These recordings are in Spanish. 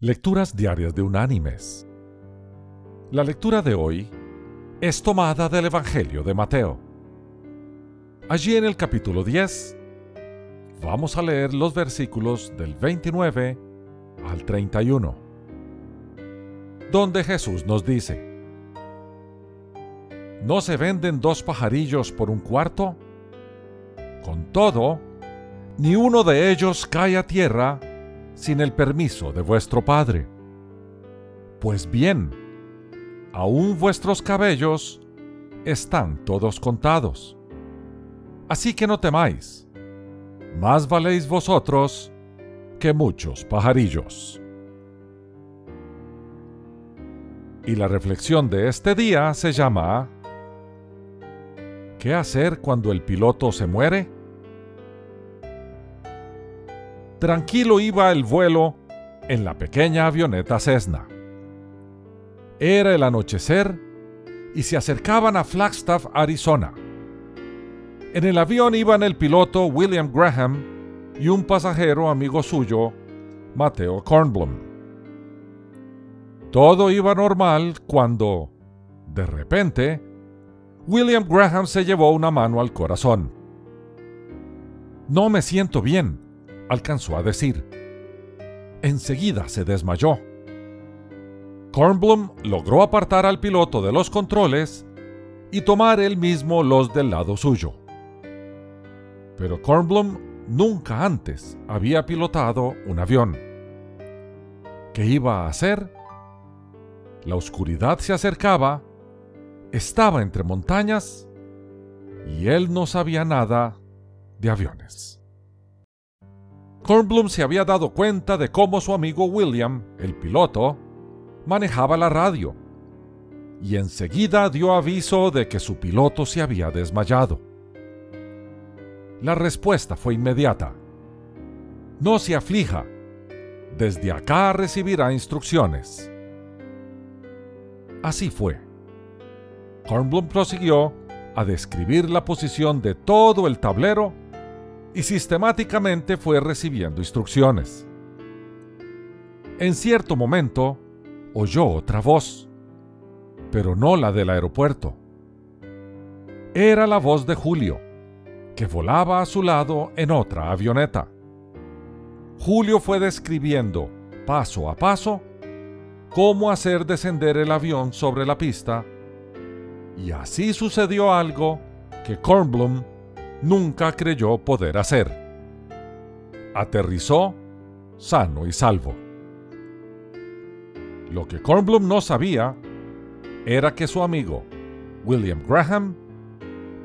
Lecturas Diarias de Unánimes. La lectura de hoy es tomada del Evangelio de Mateo. Allí en el capítulo 10 vamos a leer los versículos del 29 al 31, donde Jesús nos dice, ¿No se venden dos pajarillos por un cuarto? Con todo, ni uno de ellos cae a tierra sin el permiso de vuestro Padre. Pues bien, aún vuestros cabellos están todos contados. Así que no temáis, más valéis vosotros que muchos pajarillos. Y la reflexión de este día se llama ¿Qué hacer cuando el piloto se muere? Tranquilo iba el vuelo en la pequeña avioneta Cessna. Era el anochecer y se acercaban a Flagstaff, Arizona. En el avión iban el piloto William Graham y un pasajero amigo suyo, Mateo Kornblum. Todo iba normal cuando, de repente, William Graham se llevó una mano al corazón. No me siento bien, alcanzó a decir. Enseguida se desmayó. Kornblum logró apartar al piloto de los controles y tomar él mismo los del lado suyo. Pero Kornblum nunca antes había pilotado un avión. ¿Qué iba a hacer? La oscuridad se acercaba, estaba entre montañas y él no sabía nada de aviones. Kornblum se había dado cuenta de cómo su amigo William, el piloto, manejaba la radio, y enseguida dio aviso de que su piloto se había desmayado. La respuesta fue inmediata. No se aflija. Desde acá recibirá instrucciones. Así fue. Kornblum prosiguió a describir la posición de todo el tablero y sistemáticamente fue recibiendo instrucciones. En cierto momento, oyó otra voz, pero no la del aeropuerto. Era la voz de Julio, que volaba a su lado en otra avioneta. Julio fue describiendo, paso a paso, cómo hacer descender el avión sobre la pista, y así sucedió algo que Kornblum nunca creyó poder hacer. Aterrizó sano y salvo. Lo que Kornblum no sabía era que su amigo, William Graham,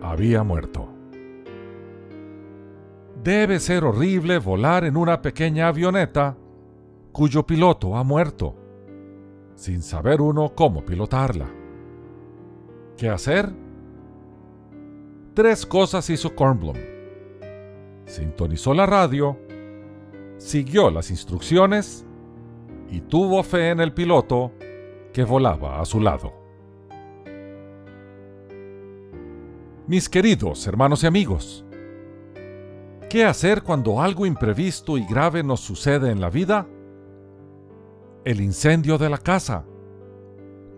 había muerto. Debe ser horrible volar en una pequeña avioneta cuyo piloto ha muerto, sin saber uno cómo pilotarla. ¿Qué hacer? Tres cosas hizo Kornblum. Sintonizó la radio, siguió las instrucciones y tuvo fe en el piloto que volaba a su lado. Mis queridos hermanos y amigos, ¿qué hacer cuando algo imprevisto y grave nos sucede en la vida? El incendio de la casa,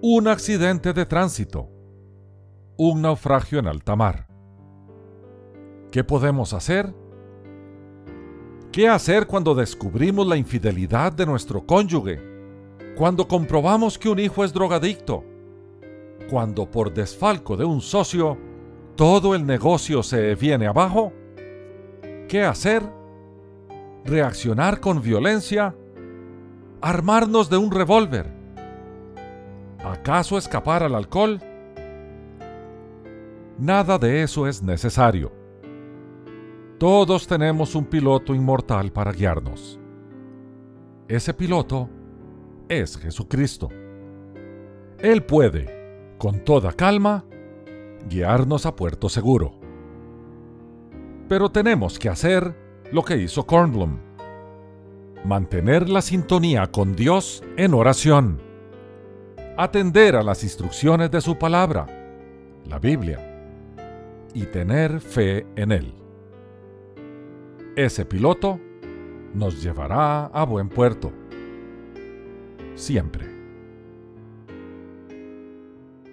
un accidente de tránsito, un naufragio en alta mar. ¿Qué podemos hacer? ¿Qué hacer cuando descubrimos la infidelidad de nuestro cónyuge? Cuando comprobamos que un hijo es drogadicto? Cuando por desfalco de un socio todo el negocio se viene abajo? ¿Qué hacer? ¿Reaccionar con violencia? ¿Armarnos de un revólver? ¿Acaso escapar al alcohol? Nada de eso es necesario. Todos tenemos un piloto inmortal para guiarnos. Ese piloto es Jesucristo. Él puede, con toda calma, guiarnos a puerto seguro. Pero tenemos que hacer lo que hizo Kornblum. Mantener la sintonía con Dios en oración. Atender a las instrucciones de su palabra, la Biblia. Y tener fe en Él. Ese piloto nos llevará a buen puerto. siempre.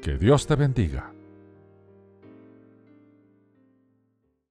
Que Dios te bendiga.